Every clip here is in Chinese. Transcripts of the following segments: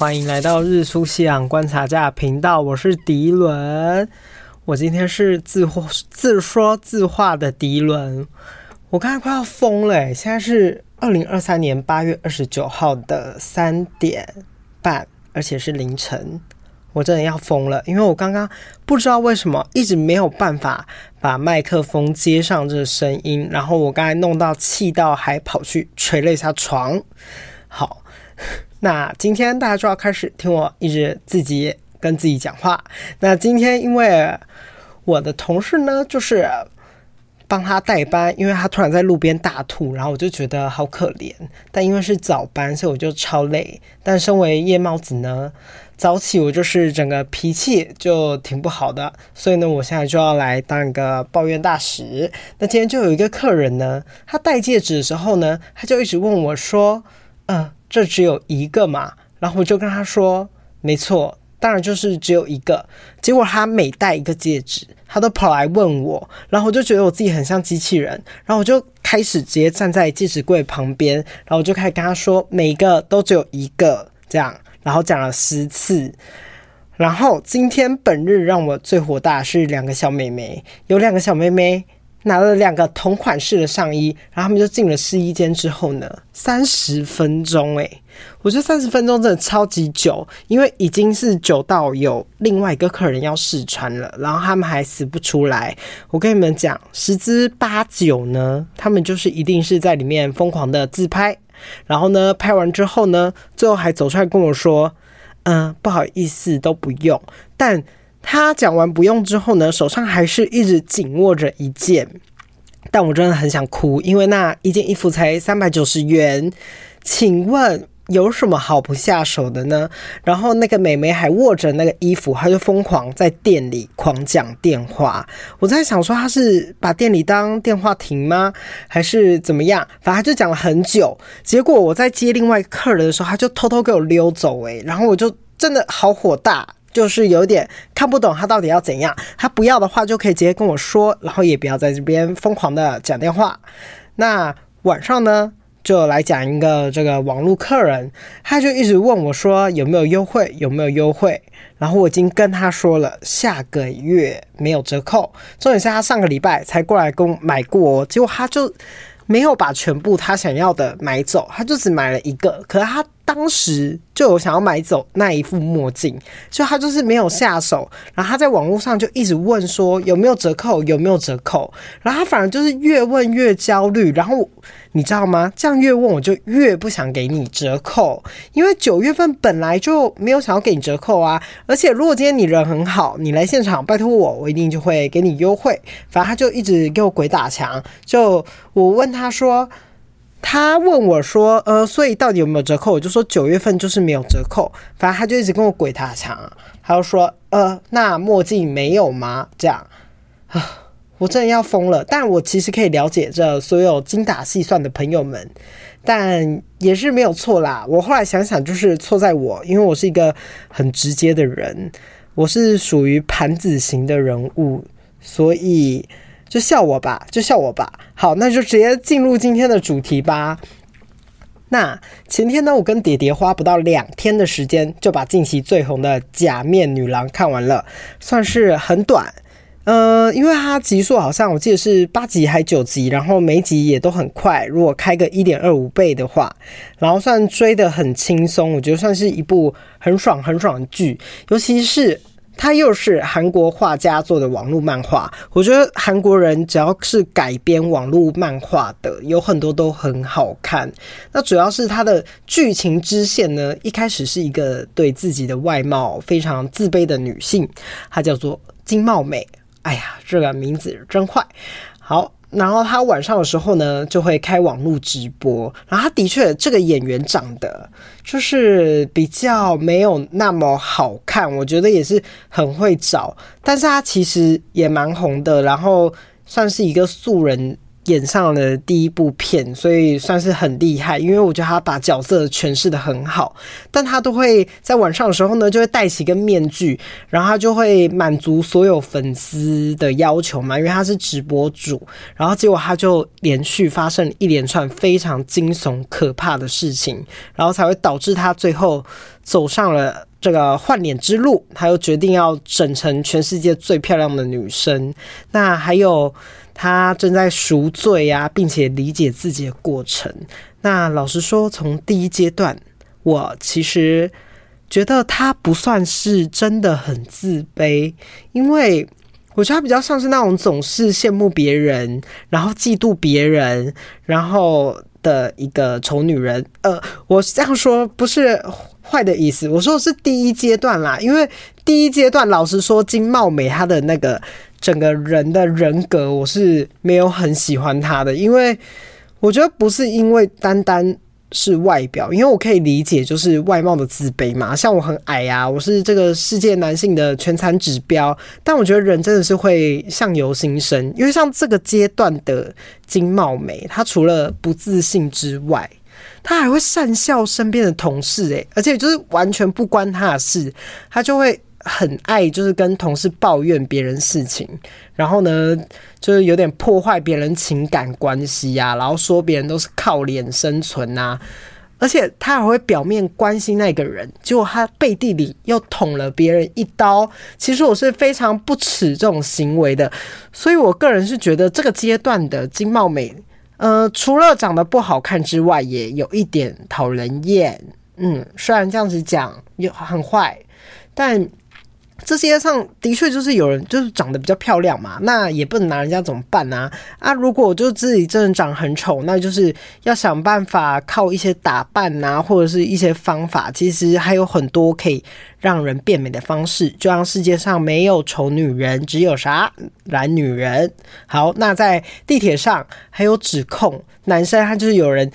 欢迎来到日出夕阳观察家频道，我是迪伦。我今天是自自说自话的迪伦。我刚才快要疯了，现在是二零二三年八月二十九号的三点半，而且是凌晨。我真的要疯了，因为我刚刚不知道为什么一直没有办法把麦克风接上这个声音，然后我刚才弄到气到还跑去捶了一下床。好。那今天大家就要开始听我一直自己跟自己讲话。那今天因为我的同事呢，就是帮他代班，因为他突然在路边大吐，然后我就觉得好可怜。但因为是早班，所以我就超累。但身为夜猫子呢，早起我就是整个脾气就挺不好的，所以呢，我现在就要来当一个抱怨大使。那今天就有一个客人呢，他戴戒指的时候呢，他就一直问我说：“嗯、呃。”这只有一个嘛，然后我就跟他说，没错，当然就是只有一个。结果他每戴一个戒指，他都跑来问我，然后我就觉得我自己很像机器人，然后我就开始直接站在戒指柜旁边，然后我就开始跟他说，每一个都只有一个这样，然后讲了十次。然后今天本日让我最火大是两个小妹妹，有两个小妹妹。拿了两个同款式的上衣，然后他们就进了试衣间之后呢，三十分钟诶，我觉得三十分钟真的超级久，因为已经是久到有另外一个客人要试穿了，然后他们还死不出来。我跟你们讲，十之八九呢，他们就是一定是在里面疯狂的自拍，然后呢，拍完之后呢，最后还走出来跟我说：“嗯，不好意思，都不用。”但他讲完不用之后呢，手上还是一直紧握着一件，但我真的很想哭，因为那一件衣服才三百九十元，请问有什么好不下手的呢？然后那个美眉还握着那个衣服，她就疯狂在店里狂讲电话。我在想说，她是把店里当电话亭吗？还是怎么样？反正她就讲了很久。结果我在接另外客人的时候，她就偷偷给我溜走，诶，然后我就真的好火大。就是有点看不懂他到底要怎样，他不要的话就可以直接跟我说，然后也不要在这边疯狂的讲电话。那晚上呢，就来讲一个这个网络客人，他就一直问我说有没有优惠，有没有优惠。然后我已经跟他说了下个月没有折扣，重点是他上个礼拜才过来跟买过，结果他就没有把全部他想要的买走，他就只买了一个，可是他。当时就有想要买走那一副墨镜，就他就是没有下手，然后他在网络上就一直问说有没有折扣，有没有折扣，然后他反而就是越问越焦虑，然后你知道吗？这样越问我就越不想给你折扣，因为九月份本来就没有想要给你折扣啊，而且如果今天你人很好，你来现场拜托我，我一定就会给你优惠。反正他就一直给我鬼打墙，就我问他说。他问我说：“呃，所以到底有没有折扣？”我就说九月份就是没有折扣。反正他就一直跟我鬼打墙，他就说：“呃，那墨镜没有吗？”这样啊，我真的要疯了。但我其实可以了解这所有精打细算的朋友们，但也是没有错啦。我后来想想，就是错在我，因为我是一个很直接的人，我是属于盘子型的人物，所以。就笑我吧，就笑我吧。好，那就直接进入今天的主题吧。那前天呢，我跟蝶蝶花不到两天的时间，就把近期最红的《假面女郎》看完了，算是很短。嗯、因为它集数好像我记得是八集还九集，然后每集也都很快。如果开个一点二五倍的话，然后算追得很轻松，我觉得算是一部很爽很爽的剧，尤其是。它又是韩国画家做的网络漫画，我觉得韩国人只要是改编网络漫画的，有很多都很好看。那主要是它的剧情支线呢，一开始是一个对自己的外貌非常自卑的女性，她叫做金茂美。哎呀，这个名字真坏。好。然后他晚上的时候呢，就会开网络直播。然后他的确，这个演员长得就是比较没有那么好看，我觉得也是很会找。但是他其实也蛮红的，然后算是一个素人演上了第一部片，所以算是很厉害。因为我觉得他把角色诠释得很好，但他都会在晚上的时候呢，就会戴起一个面具，然后他就会满足所有粉丝的要求嘛，因为他是直播主。然后结果他就连续发生一连串非常惊悚可怕的事情，然后才会导致他最后走上了这个换脸之路。他又决定要整成全世界最漂亮的女生。那还有。他正在赎罪啊，并且理解自己的过程。那老实说，从第一阶段，我其实觉得他不算是真的很自卑，因为我觉得他比较像是那种总是羡慕别人，然后嫉妒别人，然后的一个丑女人。呃，我这样说不是坏的意思，我说的是第一阶段啦，因为第一阶段，老实说，金茂美她的那个。整个人的人格，我是没有很喜欢他的，因为我觉得不是因为单单是外表，因为我可以理解就是外貌的自卑嘛，像我很矮啊，我是这个世界男性的全残指标，但我觉得人真的是会相由心生，因为像这个阶段的金茂美，她除了不自信之外，她还会善笑身边的同事，诶，而且就是完全不关她的事，她就会。很爱就是跟同事抱怨别人事情，然后呢，就是有点破坏别人情感关系呀，然后说别人都是靠脸生存呐，而且他还会表面关心那个人，结果他背地里又捅了别人一刀。其实我是非常不齿这种行为的，所以我个人是觉得这个阶段的金茂美，呃，除了长得不好看之外，也有一点讨人厌。嗯，虽然这样子讲又很坏，但。这世界上的确就是有人就是长得比较漂亮嘛，那也不能拿人家怎么办呢？啊，如果就自己真的长很丑，那就是要想办法靠一些打扮呐，或者是一些方法。其实还有很多可以让人变美的方式，就像世界上没有丑女人，只有啥懒女人。好，那在地铁上还有指控男生，他就是有人。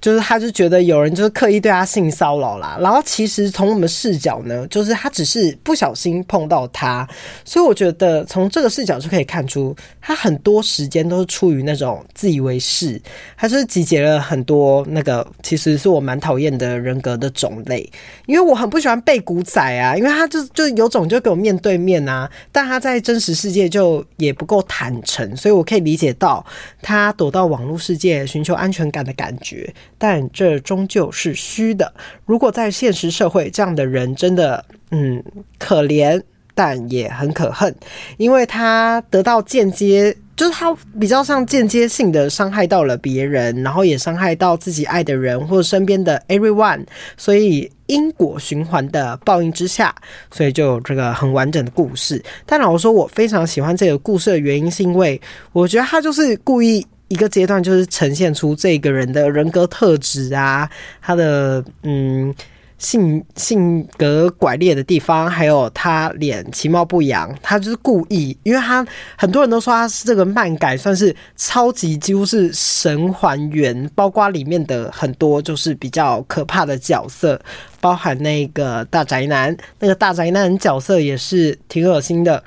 就是他，就觉得有人就是刻意对他性骚扰啦。然后其实从我们视角呢，就是他只是不小心碰到他，所以我觉得从这个视角就可以看出，他很多时间都是出于那种自以为是，他就是集结了很多那个其实是我蛮讨厌的人格的种类。因为我很不喜欢背骨仔啊，因为他就就有种就给我面对面啊，但他在真实世界就也不够坦诚，所以我可以理解到他躲到网络世界寻求安全感的感觉。但这终究是虚的。如果在现实社会，这样的人真的，嗯，可怜，但也很可恨，因为他得到间接，就是他比较像间接性的伤害到了别人，然后也伤害到自己爱的人或身边的 everyone，所以因果循环的报应之下，所以就有这个很完整的故事。但老实说，我非常喜欢这个故事的原因，是因为我觉得他就是故意。一个阶段就是呈现出这个人的人格特质啊，他的嗯性性格拐裂的地方，还有他脸其貌不扬，他就是故意，因为他很多人都说他是这个漫改算是超级几乎是神还原，包括里面的很多就是比较可怕的角色，包含那个大宅男，那个大宅男角色也是挺恶心的。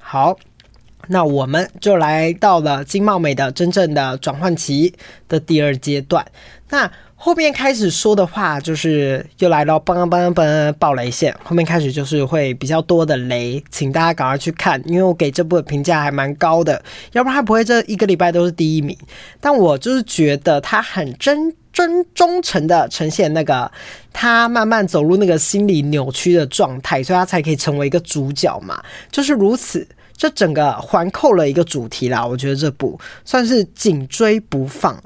好。那我们就来到了金茂美的真正的转换期的第二阶段。那后面开始说的话，就是又来到嘣嘣嘣爆雷线。后面开始就是会比较多的雷，请大家赶快去看，因为我给这部的评价还蛮高的，要不然他不会这一个礼拜都是第一名。但我就是觉得他很真真忠诚的呈现那个他慢慢走入那个心理扭曲的状态，所以他才可以成为一个主角嘛，就是如此。这整个环扣了一个主题啦，我觉得这部算是紧追不放，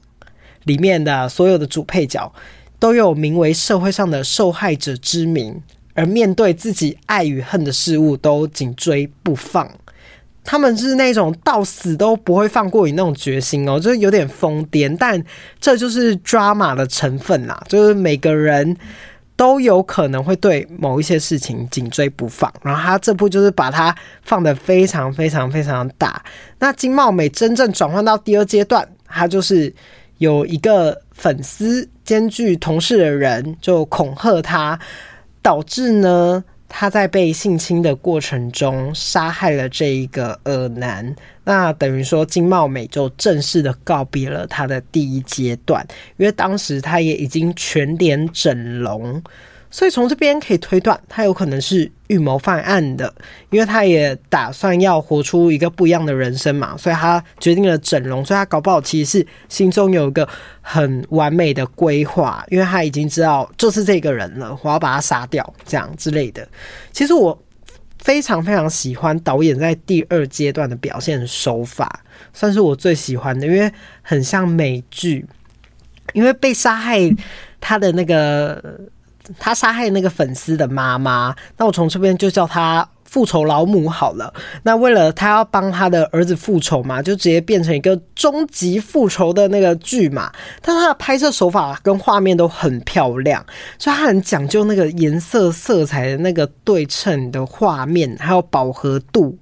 里面的所有的主配角都有名为社会上的受害者之名，而面对自己爱与恨的事物都紧追不放。他们是那种到死都不会放过你那种决心哦，就是有点疯癫，但这就是 drama 的成分啦，就是每个人。都有可能会对某一些事情紧追不放，然后他这部就是把它放得非常非常非常大。那金茂美真正转换到第二阶段，他就是有一个粉丝兼具同事的人就恐吓他，导致呢他在被性侵的过程中杀害了这一个恶男。那等于说金茂美就正式的告别了他的第一阶段，因为当时他也已经全脸整容。所以从这边可以推断，他有可能是预谋犯案的，因为他也打算要活出一个不一样的人生嘛，所以他决定了整容。所以他搞不好其实是心中有一个很完美的规划，因为他已经知道就是这个人了，我要把他杀掉，这样之类的。其实我非常非常喜欢导演在第二阶段的表现手法，算是我最喜欢的，因为很像美剧，因为被杀害他的那个。他杀害那个粉丝的妈妈，那我从这边就叫他复仇老母好了。那为了他要帮他的儿子复仇嘛，就直接变成一个终极复仇的那个剧嘛。但他的拍摄手法跟画面都很漂亮，所以他很讲究那个颜色色彩的那个对称的画面，还有饱和度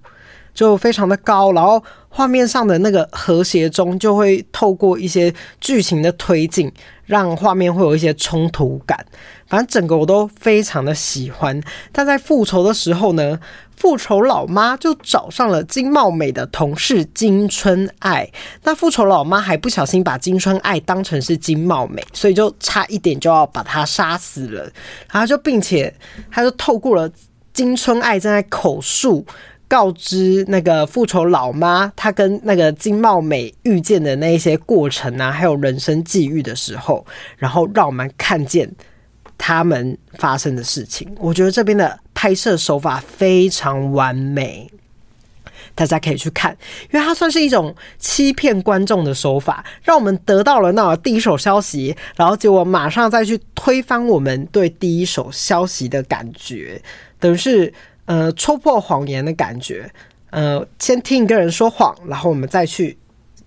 就非常的高，然后画面上的那个和谐中就会透过一些剧情的推进，让画面会有一些冲突感。反正整个我都非常的喜欢，但在复仇的时候呢，复仇老妈就找上了金茂美的同事金春爱。那复仇老妈还不小心把金春爱当成是金茂美，所以就差一点就要把她杀死了。然后就并且他就透过了金春爱正在口述，告知那个复仇老妈，她跟那个金茂美遇见的那一些过程啊，还有人生际遇的时候，然后让我们看见。他们发生的事情，我觉得这边的拍摄手法非常完美，大家可以去看，因为它算是一种欺骗观众的手法，让我们得到了那第一手消息，然后结果马上再去推翻我们对第一手消息的感觉，等于是呃戳破谎言的感觉，呃，先听一个人说谎，然后我们再去。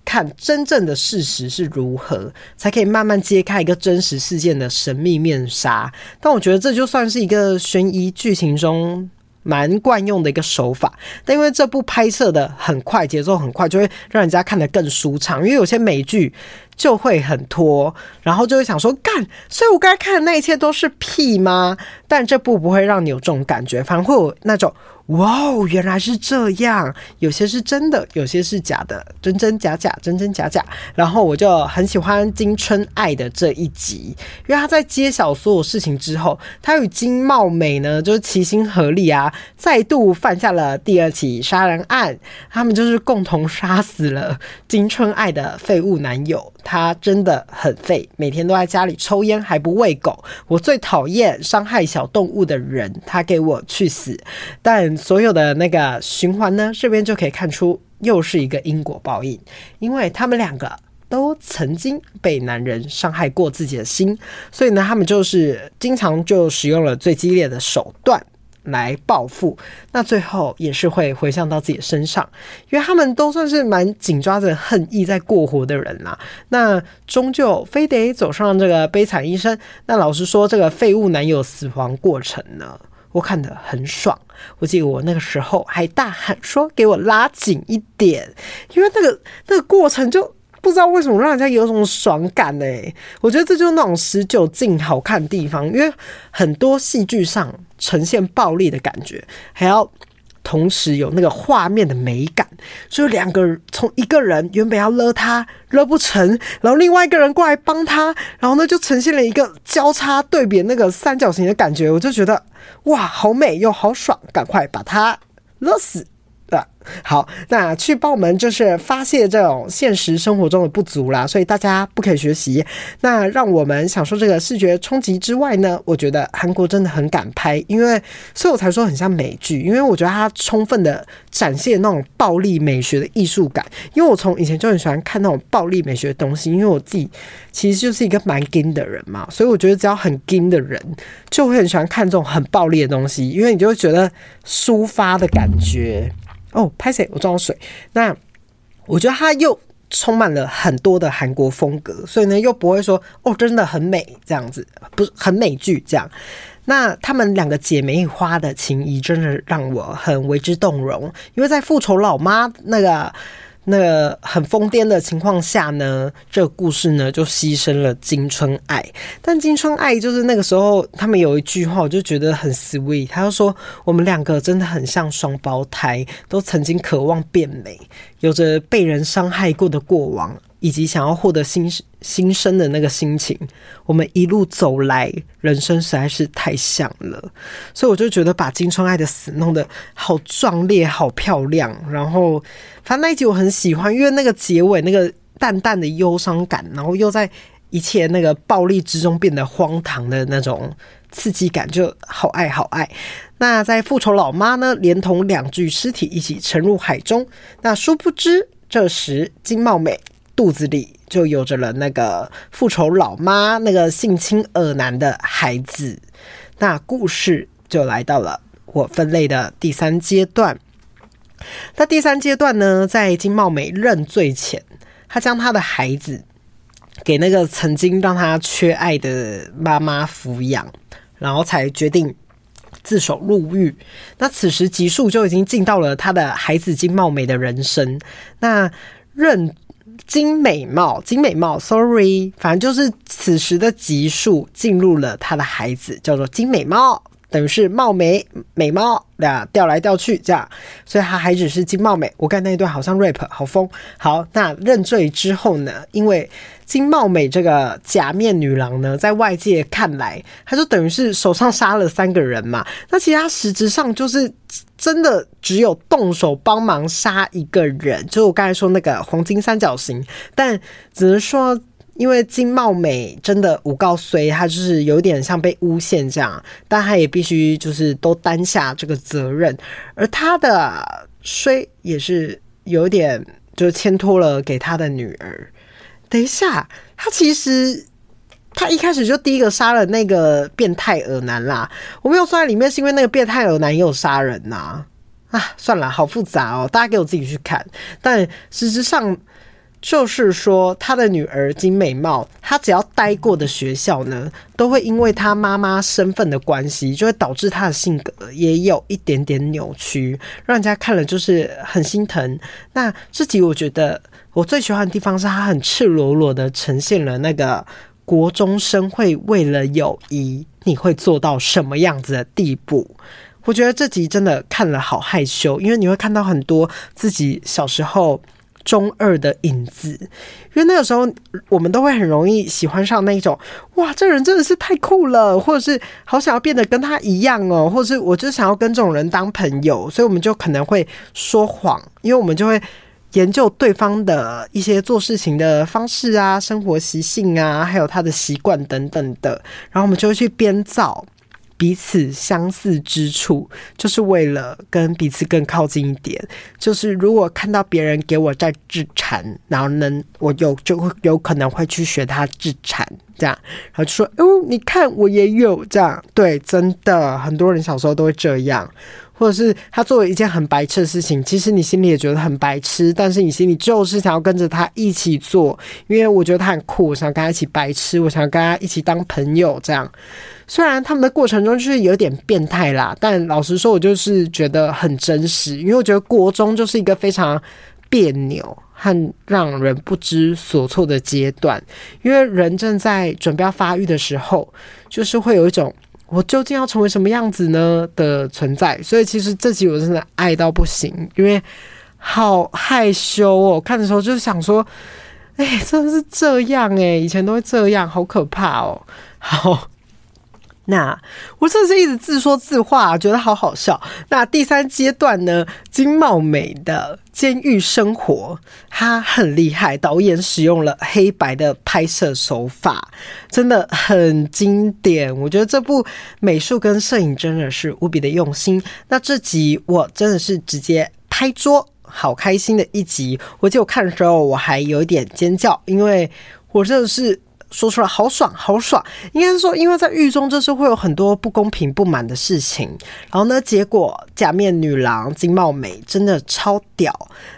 看真正的事实是如何，才可以慢慢揭开一个真实事件的神秘面纱。但我觉得这就算是一个悬疑剧情中蛮惯用的一个手法。但因为这部拍摄的很快，节奏很快，就会让人家看得更舒畅。因为有些美剧就会很拖，然后就会想说干，所以我刚才看的那一切都是屁吗？但这部不会让你有这种感觉，反而会有那种。哇哦，原来是这样！有些是真的，有些是假的，真真假假，真真假假。然后我就很喜欢金春爱的这一集，因为他在揭晓所有事情之后，他与金茂美呢就是齐心合力啊，再度犯下了第二起杀人案。他们就是共同杀死了金春爱的废物男友。他真的很废，每天都在家里抽烟，还不喂狗。我最讨厌伤害小动物的人，他给我去死！但所有的那个循环呢，这边就可以看出又是一个因果报应，因为他们两个都曾经被男人伤害过自己的心，所以呢，他们就是经常就使用了最激烈的手段。来报复，那最后也是会回向到自己身上，因为他们都算是蛮紧抓着恨意在过活的人啦。那终究非得走上这个悲惨一生。那老实说，这个废物男友死亡过程呢，我看得很爽。我记得我那个时候还大喊说：“给我拉紧一点！”因为那个那个过程就。不知道为什么让人家有种爽感呢？我觉得这就是那种十九禁好看的地方，因为很多戏剧上呈现暴力的感觉，还要同时有那个画面的美感。所以两个从一个人原本要勒他勒不成，然后另外一个人过来帮他，然后呢就呈现了一个交叉对比那个三角形的感觉。我就觉得哇，好美又好爽，赶快把他勒死。好，那去澳门就是发泄这种现实生活中的不足啦，所以大家不可以学习。那让我们享受这个视觉冲击之外呢，我觉得韩国真的很敢拍，因为所以我才说很像美剧，因为我觉得它充分的展现那种暴力美学的艺术感。因为我从以前就很喜欢看那种暴力美学的东西，因为我自己其实就是一个蛮 g 的人嘛，所以我觉得只要很 g 的人就会很喜欢看这种很暴力的东西，因为你就会觉得抒发的感觉。哦，拍谁我装水。那我觉得它又充满了很多的韩国风格，所以呢又不会说哦真的很美这样子，不是很美剧这样。那他们两个姐妹花的情谊真的让我很为之动容，因为在复仇老妈那个那很疯癫的情况下呢，这个故事呢就牺牲了金春爱。但金春爱就是那个时候，他们有一句话，我就觉得很 sweet。他就说：“我们两个真的很像双胞胎，都曾经渴望变美，有着被人伤害过的过往。”以及想要获得新新生的那个心情，我们一路走来，人生实在是太像了，所以我就觉得把金春爱的死弄得好壮烈、好漂亮。然后，反正那一集我很喜欢，因为那个结尾那个淡淡的忧伤感，然后又在一切那个暴力之中变得荒唐的那种刺激感，就好爱好爱。那在复仇老妈呢，连同两具尸体一起沉入海中。那殊不知，这时金茂美。肚子里就有着了那个复仇老妈那个性侵恶男的孩子，那故事就来到了我分类的第三阶段。那第三阶段呢，在金茂美认罪前，他将他的孩子给那个曾经让他缺爱的妈妈抚养，然后才决定自首入狱。那此时集数就已经进到了他的孩子金茂美的人生。那认。金美貌，金美貌，sorry，反正就是此时的集数进入了他的孩子，叫做金美貌，等于是貌美美貌俩调来调去这样，所以他还只是金貌美。我看那一段好像 rap，好疯。好，那认罪之后呢？因为金貌美这个假面女郎呢，在外界看来，她就等于是手上杀了三个人嘛。那其实她实质上就是真的只有动手帮忙杀一个人，就我刚才说那个黄金三角形。但只能说，因为金茂美真的诬告衰，她就是有点像被诬陷这样，但他也必须就是都担下这个责任。而他的衰也是有点就是牵托了给他的女儿。等一下，他其实他一开始就第一个杀了那个变态恶男啦。我没有算在里面，是因为那个变态恶男也有杀人呐。啊，算了，好复杂哦，大家给我自己去看。但实质上就是说，他的女儿金美貌，她只要待过的学校呢，都会因为她妈妈身份的关系，就会导致她的性格也有一点点扭曲，让人家看了就是很心疼。那这集我觉得。我最喜欢的地方是，他很赤裸裸的呈现了那个国中生会为了友谊，你会做到什么样子的地步。我觉得这集真的看了好害羞，因为你会看到很多自己小时候中二的影子。因为那个时候，我们都会很容易喜欢上那一种，哇，这人真的是太酷了，或者是好想要变得跟他一样哦，或者是我就想要跟这种人当朋友，所以我们就可能会说谎，因为我们就会。研究对方的一些做事情的方式啊，生活习性啊，还有他的习惯等等的，然后我们就会去编造彼此相似之处，就是为了跟彼此更靠近一点。就是如果看到别人给我在自残，然后呢，我有就会有可能会去学他自残，这样，然后就说：“哦，你看我也有这样。”对，真的很多人小时候都会这样。或者是他做了一件很白痴的事情，其实你心里也觉得很白痴，但是你心里就是想要跟着他一起做，因为我觉得他很酷，我想跟他一起白痴，我想跟他一起当朋友。这样，虽然他们的过程中就是有点变态啦，但老实说，我就是觉得很真实，因为我觉得国中就是一个非常别扭和让人不知所措的阶段，因为人正在准备要发育的时候，就是会有一种。我究竟要成为什么样子呢的存在？所以其实这集我真的爱到不行，因为好害羞哦。看的时候就是想说，哎，真的是这样哎，以前都会这样，好可怕哦。好。那我真的是一直自说自话，觉得好好笑。那第三阶段呢？金茂美的监狱生活，他很厉害。导演使用了黑白的拍摄手法，真的很经典。我觉得这部美术跟摄影真的是无比的用心。那这集我真的是直接拍桌，好开心的一集。我就看的时候，我还有一点尖叫，因为我真的是。说出来好爽，好爽！应该是说，因为在狱中就是会有很多不公平、不满的事情。然后呢，结果假面女郎金茂美真的超屌，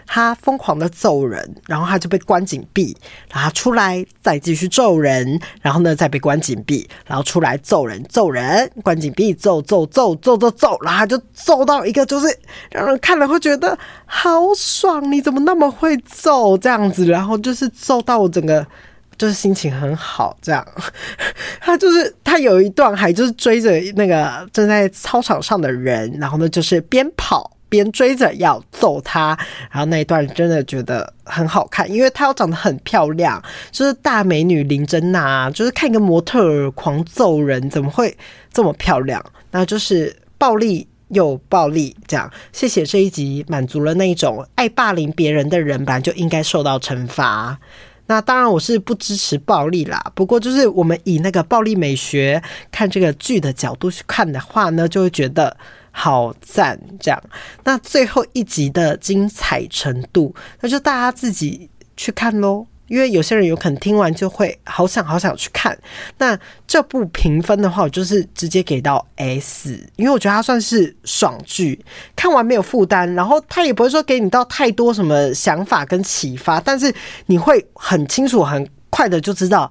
她疯狂的揍人，然后她就被关紧闭，然后出来再继续揍人，然后呢再被关紧闭，然后出来揍人，揍人，关紧闭，揍揍揍揍揍揍，然后就揍到一个就是让人看了会觉得好爽，你怎么那么会揍这样子？然后就是揍到我整个。就是心情很好，这样。他就是他有一段还就是追着那个正在操场上的人，然后呢就是边跑边追着要揍他，然后那一段真的觉得很好看，因为她又长得很漂亮，就是大美女林珍娜，就是看一个模特狂揍人，怎么会这么漂亮？那就是暴力又暴力，这样。谢谢这一集满足了那一种爱霸凌别人的人，吧就应该受到惩罚。那当然，我是不支持暴力啦。不过，就是我们以那个暴力美学看这个剧的角度去看的话呢，就会觉得好赞。这样，那最后一集的精彩程度，那就大家自己去看喽。因为有些人有可能听完就会好想好想去看。那这部评分的话，我就是直接给到 S，因为我觉得它算是爽剧，看完没有负担，然后它也不会说给你到太多什么想法跟启发，但是你会很清楚很快的就知道。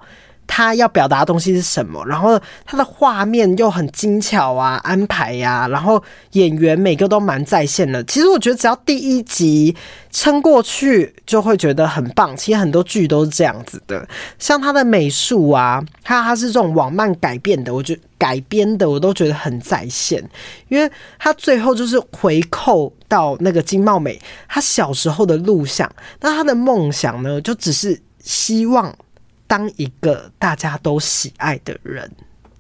他要表达的东西是什么？然后他的画面又很精巧啊，安排呀、然后演员每个都蛮在线的。其实我觉得只要第一集撑过去，就会觉得很棒。其实很多剧都是这样子的，像他的美术啊，他他是这种网漫改编的，我觉得改编的我都觉得很在线，因为他最后就是回扣到那个金茂美他小时候的录像，那他的梦想呢，就只是希望。当一个大家都喜爱的人，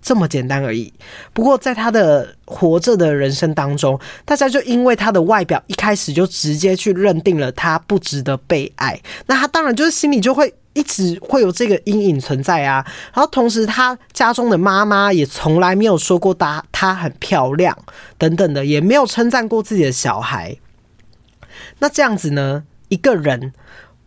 这么简单而已。不过，在他的活着的人生当中，大家就因为他的外表，一开始就直接去认定了他不值得被爱。那他当然就是心里就会一直会有这个阴影存在啊。然后，同时他家中的妈妈也从来没有说过他他很漂亮等等的，也没有称赞过自己的小孩。那这样子呢，一个人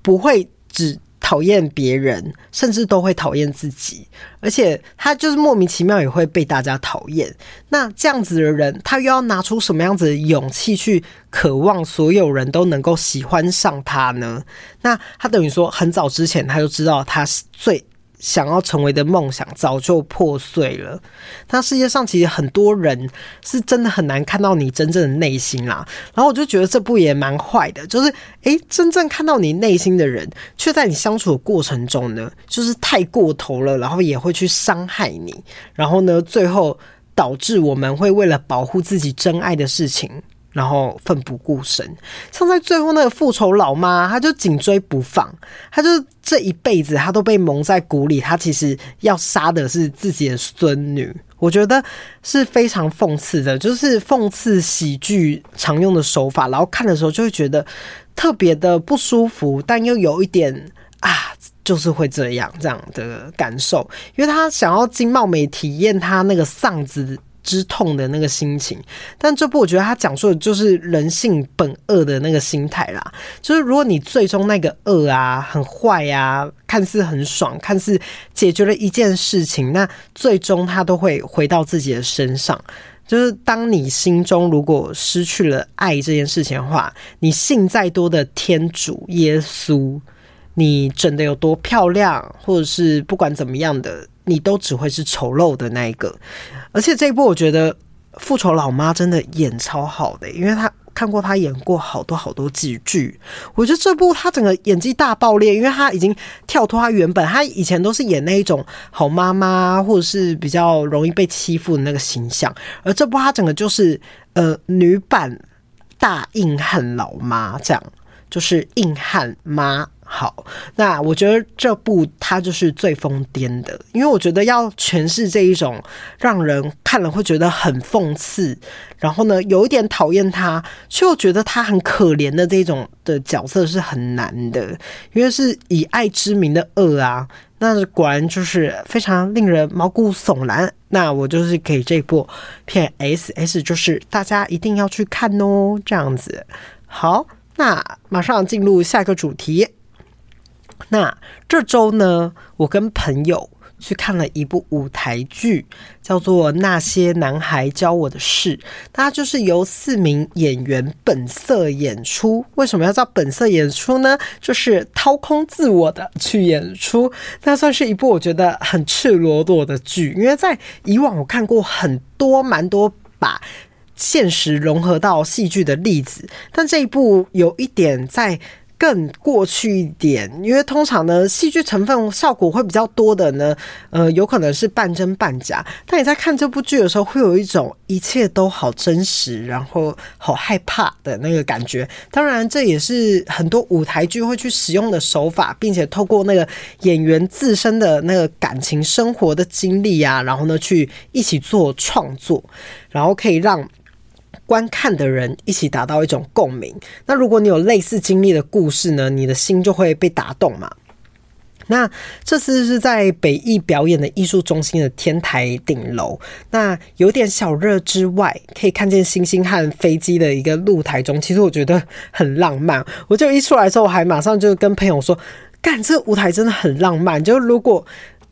不会只。讨厌别人，甚至都会讨厌自己，而且他就是莫名其妙也会被大家讨厌。那这样子的人，他又要拿出什么样子的勇气去渴望所有人都能够喜欢上他呢？那他等于说，很早之前他就知道他是最。想要成为的梦想早就破碎了。那世界上其实很多人是真的很难看到你真正的内心啦。然后我就觉得这部也蛮坏的，就是诶，真正看到你内心的人，却在你相处的过程中呢，就是太过头了，然后也会去伤害你。然后呢，最后导致我们会为了保护自己真爱的事情。然后奋不顾身，像在最后那个复仇老妈，她就紧追不放，她就这一辈子她都被蒙在鼓里，她其实要杀的是自己的孙女，我觉得是非常讽刺的，就是讽刺喜剧常用的手法，然后看的时候就会觉得特别的不舒服，但又有一点啊，就是会这样这样的感受，因为他想要金茂美体验他那个丧子之痛的那个心情，但这部我觉得他讲述的就是人性本恶的那个心态啦。就是如果你最终那个恶啊很坏啊，看似很爽，看似解决了一件事情，那最终他都会回到自己的身上。就是当你心中如果失去了爱这件事情的话，你信再多的天主耶稣，你整得有多漂亮，或者是不管怎么样的。你都只会是丑陋的那一个，而且这一部我觉得复仇老妈真的演超好的，因为她看过她演过好多好多剧剧，我觉得这部她整个演技大爆裂，因为她已经跳脱她原本，她以前都是演那一种好妈妈或者是比较容易被欺负的那个形象，而这部她整个就是呃女版大硬汉老妈，这样就是硬汉妈。好，那我觉得这部它就是最疯癫的，因为我觉得要诠释这一种让人看了会觉得很讽刺，然后呢有一点讨厌他，却又觉得他很可怜的这种的角色是很难的，因为是以爱之名的恶啊，那果然就是非常令人毛骨悚然。那我就是给这部片 S S，就是大家一定要去看哦，这样子。好，那马上进入下一个主题。那这周呢，我跟朋友去看了一部舞台剧，叫做《那些男孩教我的事》。它就是由四名演员本色演出。为什么要叫本色演出呢？就是掏空自我的去演出。那算是一部我觉得很赤裸裸的剧，因为在以往我看过很多蛮多把现实融合到戏剧的例子，但这一部有一点在。更过去一点，因为通常呢，戏剧成分效果会比较多的呢，呃，有可能是半真半假。但你在看这部剧的时候，会有一种一切都好真实，然后好害怕的那个感觉。当然，这也是很多舞台剧会去使用的手法，并且透过那个演员自身的那个感情生活的经历啊，然后呢，去一起做创作，然后可以让。观看的人一起达到一种共鸣。那如果你有类似经历的故事呢，你的心就会被打动嘛。那这次是在北艺表演的艺术中心的天台顶楼，那有点小热之外，可以看见星星和飞机的一个露台中，其实我觉得很浪漫。我就一出来之后，还马上就跟朋友说：“干，这舞台真的很浪漫。”就如果。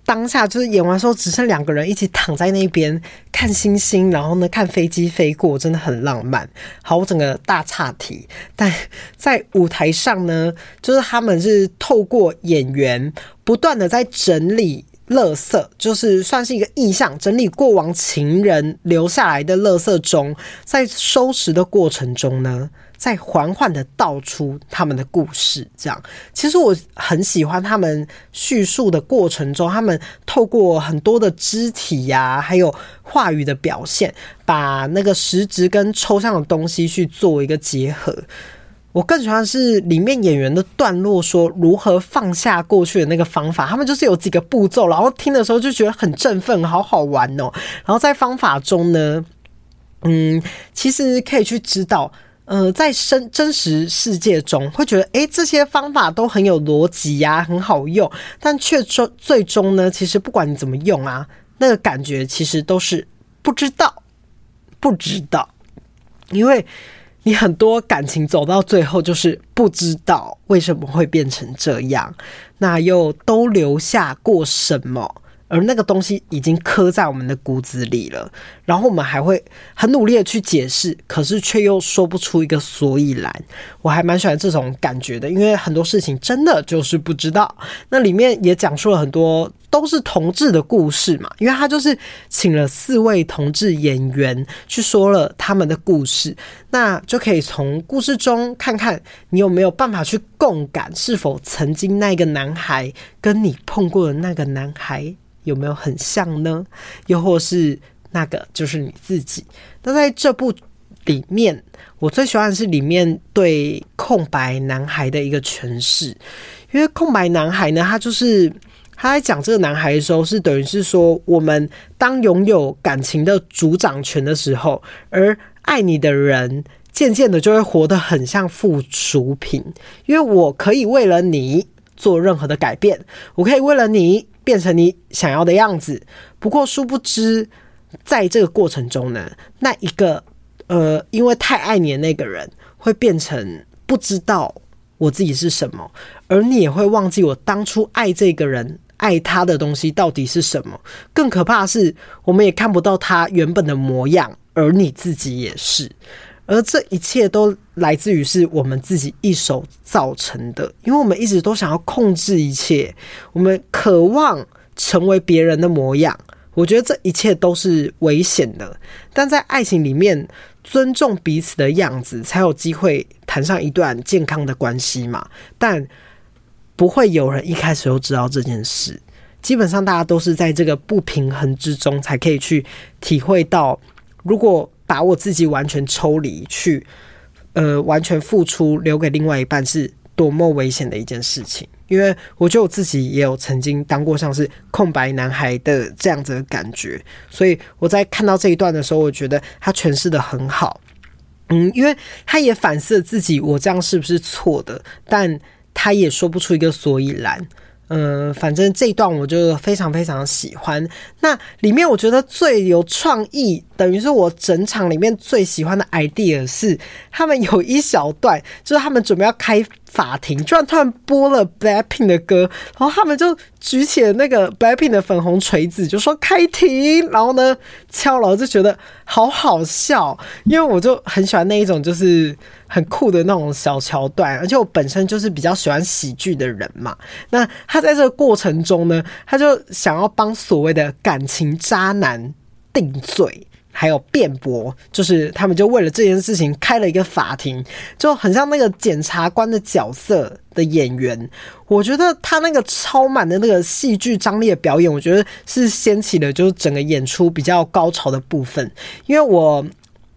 当下就是演完之后，只剩两个人一起躺在那边看星星，然后呢，看飞机飞过，真的很浪漫。好，我整个大岔题，但在舞台上呢，就是他们是透过演员不断的在整理垃圾，就是算是一个意象，整理过往情人留下来的垃圾中，在收拾的过程中呢。在缓缓的道出他们的故事，这样其实我很喜欢他们叙述的过程中，他们透过很多的肢体呀、还有话语的表现，把那个实质跟抽象的东西去做一个结合。我更喜欢是里面演员的段落，说如何放下过去的那个方法。他们就是有几个步骤，然后听的时候就觉得很振奋，好好玩哦。然后在方法中呢，嗯，其实可以去知道。呃，在真真实世界中，会觉得诶，这些方法都很有逻辑呀，很好用，但却终最终呢，其实不管你怎么用啊，那个感觉其实都是不知道，不知道，因为你很多感情走到最后就是不知道为什么会变成这样，那又都留下过什么？而那个东西已经刻在我们的骨子里了，然后我们还会很努力的去解释，可是却又说不出一个所以然。我还蛮喜欢这种感觉的，因为很多事情真的就是不知道。那里面也讲述了很多都是同志的故事嘛，因为他就是请了四位同志演员去说了他们的故事，那就可以从故事中看看你有没有办法去共感，是否曾经那个男孩跟你碰过的那个男孩。有没有很像呢？又或是那个就是你自己？那在这部里面，我最喜欢的是里面对空白男孩的一个诠释，因为空白男孩呢，他就是他在讲这个男孩的时候，是等于是说，我们当拥有感情的主掌权的时候，而爱你的人渐渐的就会活得很像附属品，因为我可以为了你做任何的改变，我可以为了你。变成你想要的样子，不过殊不知，在这个过程中呢，那一个呃，因为太爱你的那个人，会变成不知道我自己是什么，而你也会忘记我当初爱这个人、爱他的东西到底是什么。更可怕的是，我们也看不到他原本的模样，而你自己也是。而这一切都来自于是我们自己一手造成的，因为我们一直都想要控制一切，我们渴望成为别人的模样。我觉得这一切都是危险的，但在爱情里面，尊重彼此的样子，才有机会谈上一段健康的关系嘛。但不会有人一开始就知道这件事，基本上大家都是在这个不平衡之中，才可以去体会到，如果。把我自己完全抽离去，呃，完全付出留给另外一半，是多么危险的一件事情。因为我觉得我自己也有曾经当过像是空白男孩的这样子的感觉，所以我在看到这一段的时候，我觉得他诠释得很好。嗯，因为他也反思自己，我这样是不是错的？但他也说不出一个所以然。嗯，反正这一段我就非常非常喜欢。那里面我觉得最有创意，等于是我整场里面最喜欢的 idea 是，他们有一小段，就是他们准备要开法庭，居然突然播了 Blackpink 的歌，然后他们就举起了那个 Blackpink 的粉红锤子，就说开庭，然后呢敲，然后就觉得好好笑，因为我就很喜欢那一种就是。很酷的那种小桥段，而且我本身就是比较喜欢喜剧的人嘛。那他在这个过程中呢，他就想要帮所谓的感情渣男定罪，还有辩驳，就是他们就为了这件事情开了一个法庭，就很像那个检察官的角色的演员。我觉得他那个超满的那个戏剧张力的表演，我觉得是掀起了就是整个演出比较高潮的部分，因为我。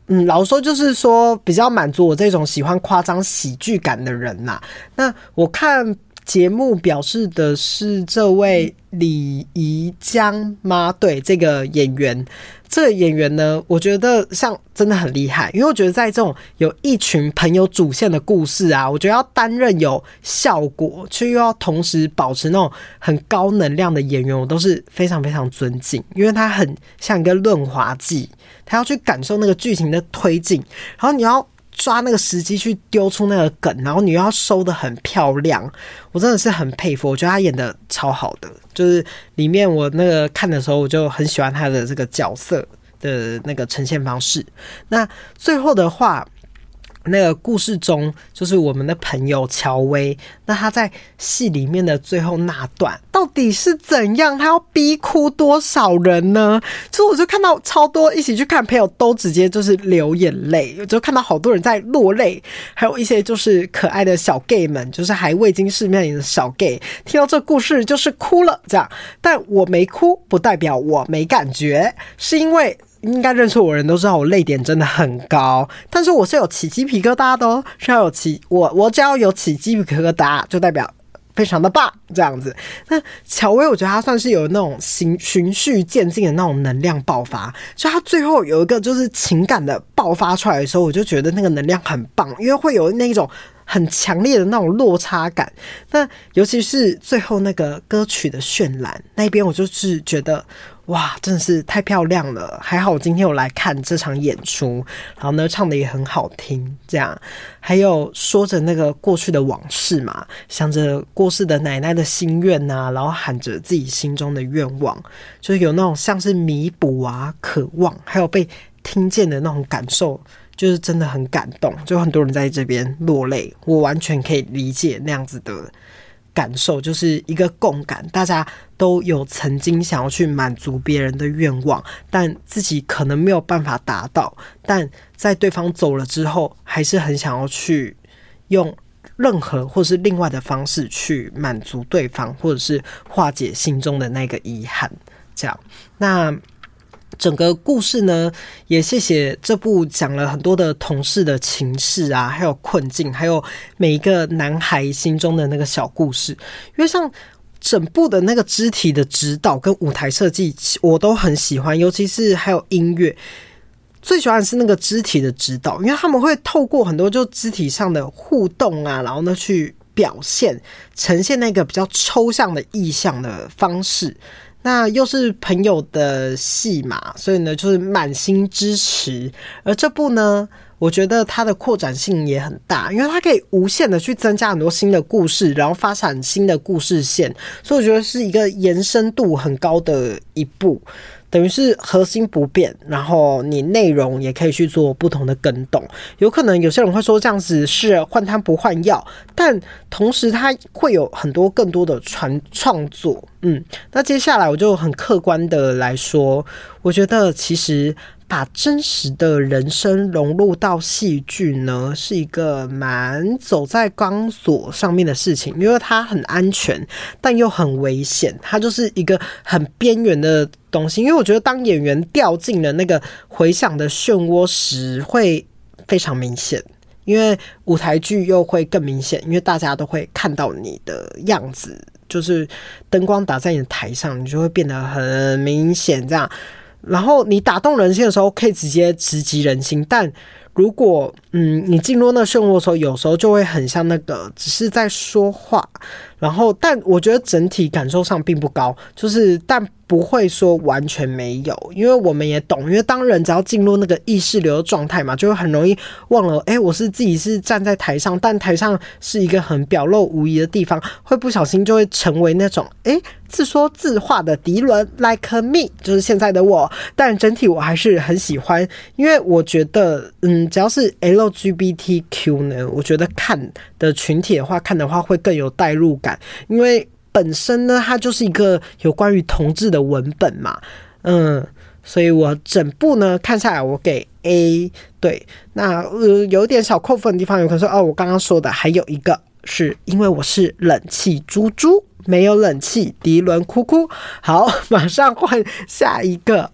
嗯，老说，就是说比较满足我这种喜欢夸张喜剧感的人呐。那我看节目表示的是这位李怡江吗？对，这个演员，这个演员呢，我觉得像真的很厉害，因为我觉得在这种有一群朋友主线的故事啊，我觉得要担任有效果，却又要同时保持那种很高能量的演员，我都是非常非常尊敬，因为他很像一个润滑剂。他要去感受那个剧情的推进，然后你要抓那个时机去丢出那个梗，然后你要收的很漂亮。我真的是很佩服，我觉得他演的超好的。就是里面我那个看的时候，我就很喜欢他的这个角色的那个呈现方式。那最后的话。那个故事中，就是我们的朋友乔薇。那他在戏里面的最后那段，到底是怎样？他要逼哭多少人呢？所以我就看到超多一起去看朋友都直接就是流眼泪，就看到好多人在落泪，还有一些就是可爱的小 gay 们，就是还未经世面的小 gay，听到这故事就是哭了这样。但我没哭，不代表我没感觉，是因为。应该认识我的人都知道我泪点真的很高，但是我是有起鸡皮疙瘩的哦，是要有起我我只要有起鸡皮疙瘩，就代表非常的棒这样子。那乔薇，我觉得他算是有那种循循序渐进的那种能量爆发，就她最后有一个就是情感的爆发出来的时候，我就觉得那个能量很棒，因为会有那种很强烈的那种落差感。那尤其是最后那个歌曲的渲染那边，我就是觉得。哇，真的是太漂亮了！还好我今天有来看这场演出，然后呢，唱的也很好听。这样，还有说着那个过去的往事嘛，想着过世的奶奶的心愿呐、然后喊着自己心中的愿望，就是有那种像是弥补啊、渴望，还有被听见的那种感受，就是真的很感动。就很多人在这边落泪，我完全可以理解那样子的。感受就是一个共感，大家都有曾经想要去满足别人的愿望，但自己可能没有办法达到，但在对方走了之后，还是很想要去用任何或是另外的方式去满足对方，或者是化解心中的那个遗憾。这样，那。整个故事呢，也谢谢这部讲了很多的同事的情事啊，还有困境，还有每一个男孩心中的那个小故事。因为像整部的那个肢体的指导跟舞台设计，我都很喜欢，尤其是还有音乐。最喜欢是那个肢体的指导，因为他们会透过很多就肢体上的互动啊，然后呢去表现呈现那个比较抽象的意象的方式。那又是朋友的戏嘛，所以呢，就是满心支持。而这部呢，我觉得它的扩展性也很大，因为它可以无限的去增加很多新的故事，然后发展新的故事线，所以我觉得是一个延伸度很高的一部。等于是核心不变，然后你内容也可以去做不同的更动。有可能有些人会说这样子是换汤不换药，但同时它会有很多更多的传创作。嗯，那接下来我就很客观的来说，我觉得其实。把真实的人生融入到戏剧呢，是一个蛮走在钢索上面的事情，因为它很安全，但又很危险。它就是一个很边缘的东西。因为我觉得，当演员掉进了那个回响的漩涡时，会非常明显；因为舞台剧又会更明显，因为大家都会看到你的样子，就是灯光打在你的台上，你就会变得很明显，这样。然后你打动人心的时候，可以直接直击人心。但如果嗯，你进入那漩涡的时候，有时候就会很像那个只是在说话，然后但我觉得整体感受上并不高，就是但。不会说完全没有，因为我们也懂，因为当人只要进入那个意识流的状态嘛，就会很容易忘了，哎，我是自己是站在台上，但台上是一个很表露无遗的地方，会不小心就会成为那种，哎，自说自话的迪伦，like me，就是现在的我。但整体我还是很喜欢，因为我觉得，嗯，只要是 LGBTQ 呢，我觉得看的群体的话，看的话会更有代入感，因为。本身呢，它就是一个有关于同志的文本嘛，嗯，所以我整部呢看下来，我给 A。对，那呃有点小扣分的地方，有可能说哦，我刚刚说的还有一个是因为我是冷气猪猪，没有冷气，迪伦哭哭。好，马上换下一个。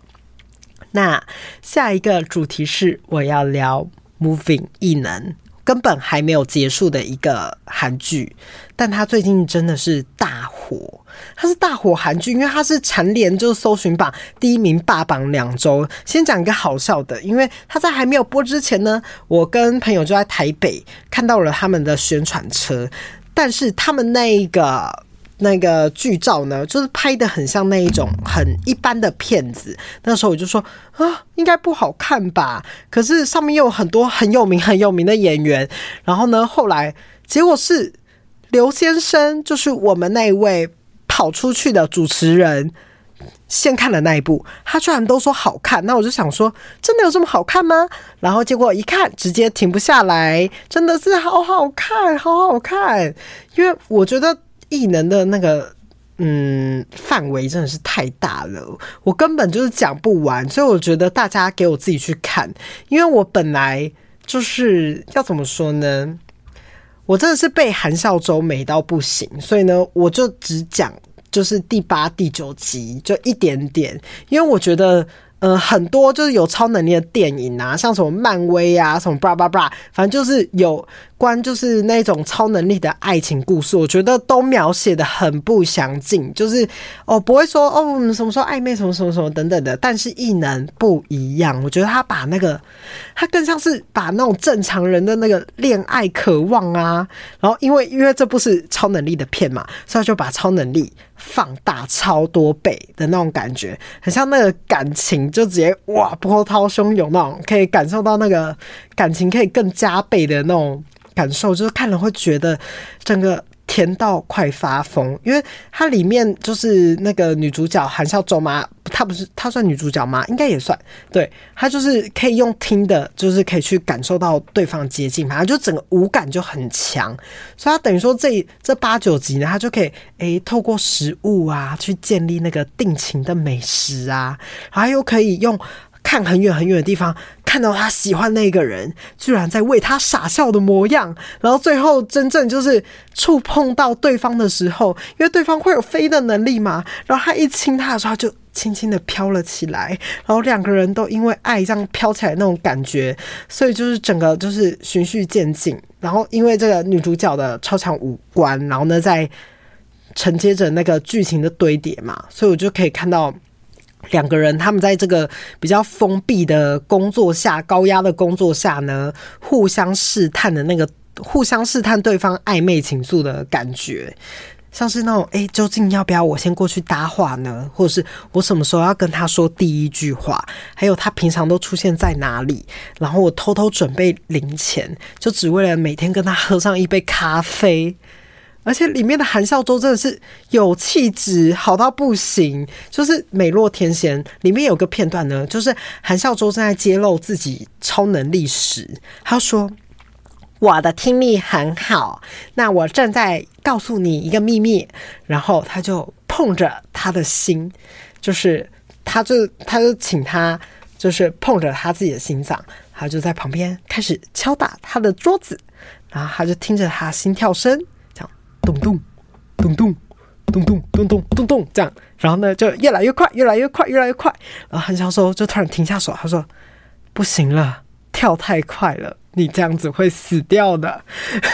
那下一个主题是我要聊 Moving 异能。根本还没有结束的一个韩剧，但它最近真的是大火。它是大火韩剧，因为它是蝉联就是搜寻榜第一名霸榜两周。先讲一个好笑的，因为它在还没有播之前呢，我跟朋友就在台北看到了他们的宣传车，但是他们那一个。那个剧照呢，就是拍得很像那一种很一般的片子。那时候我就说啊，应该不好看吧？可是上面又有很多很有名很有名的演员。然后呢，后来结果是刘先生，就是我们那一位跑出去的主持人，先看了那一部，他居然都说好看。那我就想说，真的有这么好看吗？然后结果一看，直接停不下来，真的是好好看，好好看。因为我觉得。异能的那个嗯范围真的是太大了，我根本就是讲不完，所以我觉得大家给我自己去看，因为我本来就是要怎么说呢？我真的是被韩孝周美到不行，所以呢，我就只讲就是第八、第九集就一点点，因为我觉得。呃，很多就是有超能力的电影啊，像什么漫威啊，什么巴拉巴拉，反正就是有关就是那种超能力的爱情故事，我觉得都描写的很不详尽，就是哦不会说哦什么时候暧昧什么什么什么等等的，但是异能不一样，我觉得他把那个他更像是把那种正常人的那个恋爱渴望啊，然后因为因为这部是超能力的片嘛，所以就把超能力。放大超多倍的那种感觉，很像那个感情就直接哇波涛汹涌那种，可以感受到那个感情可以更加倍的那种感受，就是看了会觉得整个。甜到快发疯，因为它里面就是那个女主角韩孝周妈，她不是她算女主角吗？应该也算。对，她就是可以用听的，就是可以去感受到对方接近，反正就整个五感就很强。所以她等于说这这八九集呢，她就可以诶、透过食物啊去建立那个定情的美食啊，然后又可以用。看很远很远的地方，看到他喜欢那个人，居然在为他傻笑的模样，然后最后真正就是触碰到对方的时候，因为对方会有飞的能力嘛，然后他一亲他的时候，就轻轻的飘了起来，然后两个人都因为爱这样飘起来那种感觉，所以就是整个就是循序渐进，然后因为这个女主角的超强五官，然后呢在承接着那个剧情的堆叠嘛，所以我就可以看到。两个人，他们在这个比较封闭的工作下，高压的工作下呢，互相试探的那个，互相试探对方暧昧情愫的感觉，像是那种，哎，究竟要不要我先过去搭话呢？或者是我什么时候要跟他说第一句话？还有他平常都出现在哪里？然后我偷偷准备零钱，就只为了每天跟他喝上一杯咖啡。而且里面的韩孝周真的是有气质，好到不行，就是美若天仙。里面有个片段呢，就是韩孝周正在揭露自己超能力时，他说：“我的听力很好，那我正在告诉你一个秘密。”然后他就碰着他的心，就是他就他就请他就是碰着他自己的心脏，他就在旁边开始敲打他的桌子，然后他就听着他心跳声。咚咚咚咚咚咚咚咚咚咚，这样，然后呢，就越来越快，越来越快，越来越快。然后韩孝周就突然停下手，他说：“不行了，跳太快了，你这样子会死掉的。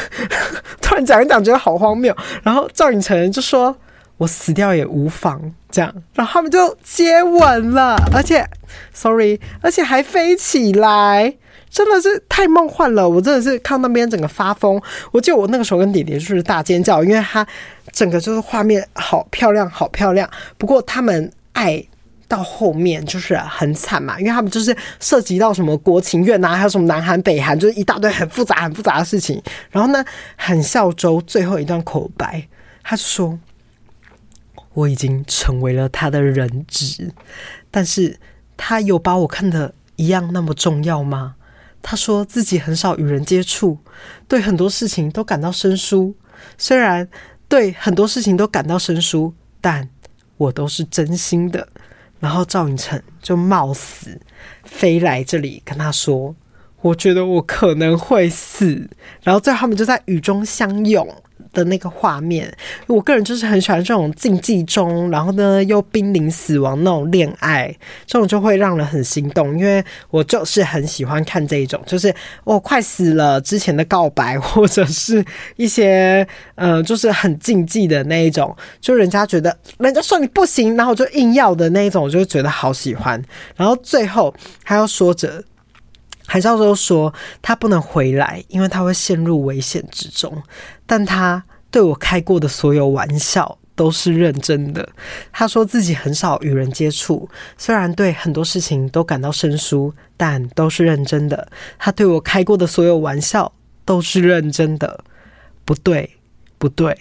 ”突然讲一讲，觉得好荒谬。然后赵寅成就说：“我死掉也无妨。”这样，然后他们就接吻了，而且，sorry，而且还飞起来。真的是太梦幻了，我真的是看那边整个发疯。我记得我那个时候跟弟弟就是大尖叫，因为他整个就是画面好漂亮，好漂亮。不过他们爱到后面就是很惨嘛，因为他们就是涉及到什么国情院啊，还有什么南韩北韩，就是一大堆很复杂、很复杂的事情。然后呢，韩孝周最后一段口白，他说：“我已经成为了他的人质，但是他有把我看得一样那么重要吗？”他说自己很少与人接触，对很多事情都感到生疏。虽然对很多事情都感到生疏，但我都是真心的。然后赵寅成就冒死飞来这里跟他说：“我觉得我可能会死。”然后最后他们就在雨中相拥。的那个画面，我个人就是很喜欢这种竞技中，然后呢又濒临死亡那种恋爱，这种就会让人很心动，因为我就是很喜欢看这一种，就是我快死了之前的告白，或者是一些呃，就是很竞技的那一种，就人家觉得人家说你不行，然后就硬要的那一种，我就觉得好喜欢，然后最后还要说着。韩少洲说他不能回来，因为他会陷入危险之中。但他对我开过的所有玩笑都是认真的。他说自己很少与人接触，虽然对很多事情都感到生疏，但都是认真的。他对我开过的所有玩笑都是认真的。不对，不对，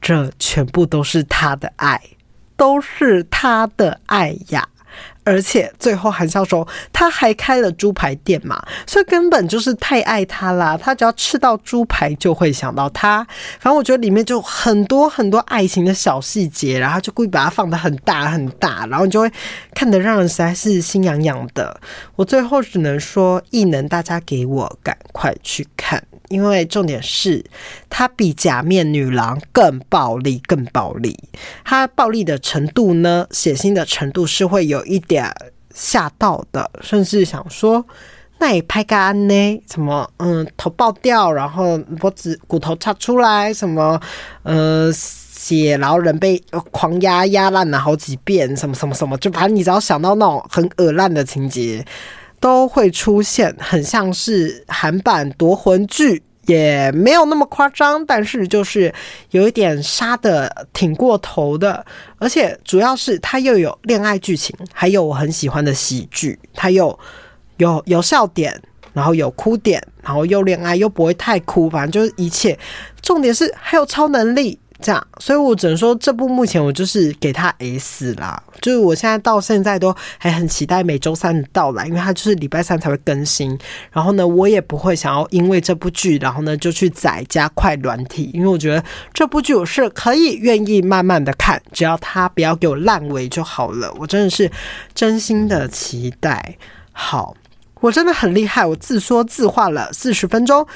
这全部都是他的爱，都是他的爱呀。而且最后韩孝周他还开了猪排店嘛，所以根本就是太爱他啦。他只要吃到猪排就会想到他。反正我觉得里面就很多很多爱情的小细节，然后就故意把它放得很大很大，然后你就会看得让人实在是心痒痒的。我最后只能说，异能大家给我赶快去看。因为重点是，它比假面女郎更暴力，更暴力。它暴力的程度呢，血腥的程度是会有一点吓到的，甚至想说，那也拍个案呢？什么，嗯，头爆掉，然后脖子骨头插出来，什么，呃，血，然后人被狂压压烂了好几遍，什么什么什么，就反正你只要想到那种很恶烂的情节。都会出现，很像是韩版夺魂剧，也没有那么夸张，但是就是有一点杀的挺过头的，而且主要是它又有恋爱剧情，还有我很喜欢的喜剧，它又有有笑点，然后有哭点，然后又恋爱又不会太哭，反正就是一切，重点是还有超能力。这样，所以我只能说，这部目前我就是给他 S 啦。就是我现在到现在都还很期待每周三的到来，因为它就是礼拜三才会更新。然后呢，我也不会想要因为这部剧，然后呢就去载加快软体，因为我觉得这部剧我是可以愿意慢慢的看，只要它不要给我烂尾就好了。我真的是真心的期待。好，我真的很厉害，我自说自话了四十分钟。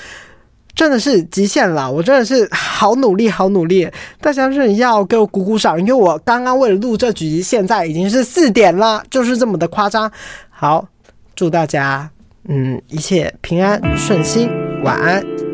真的是极限了，我真的是好努力，好努力！大家是要给我鼓鼓掌，因为我刚刚为了录这局，现在已经是四点了，就是这么的夸张。好，祝大家嗯一切平安顺心，晚安。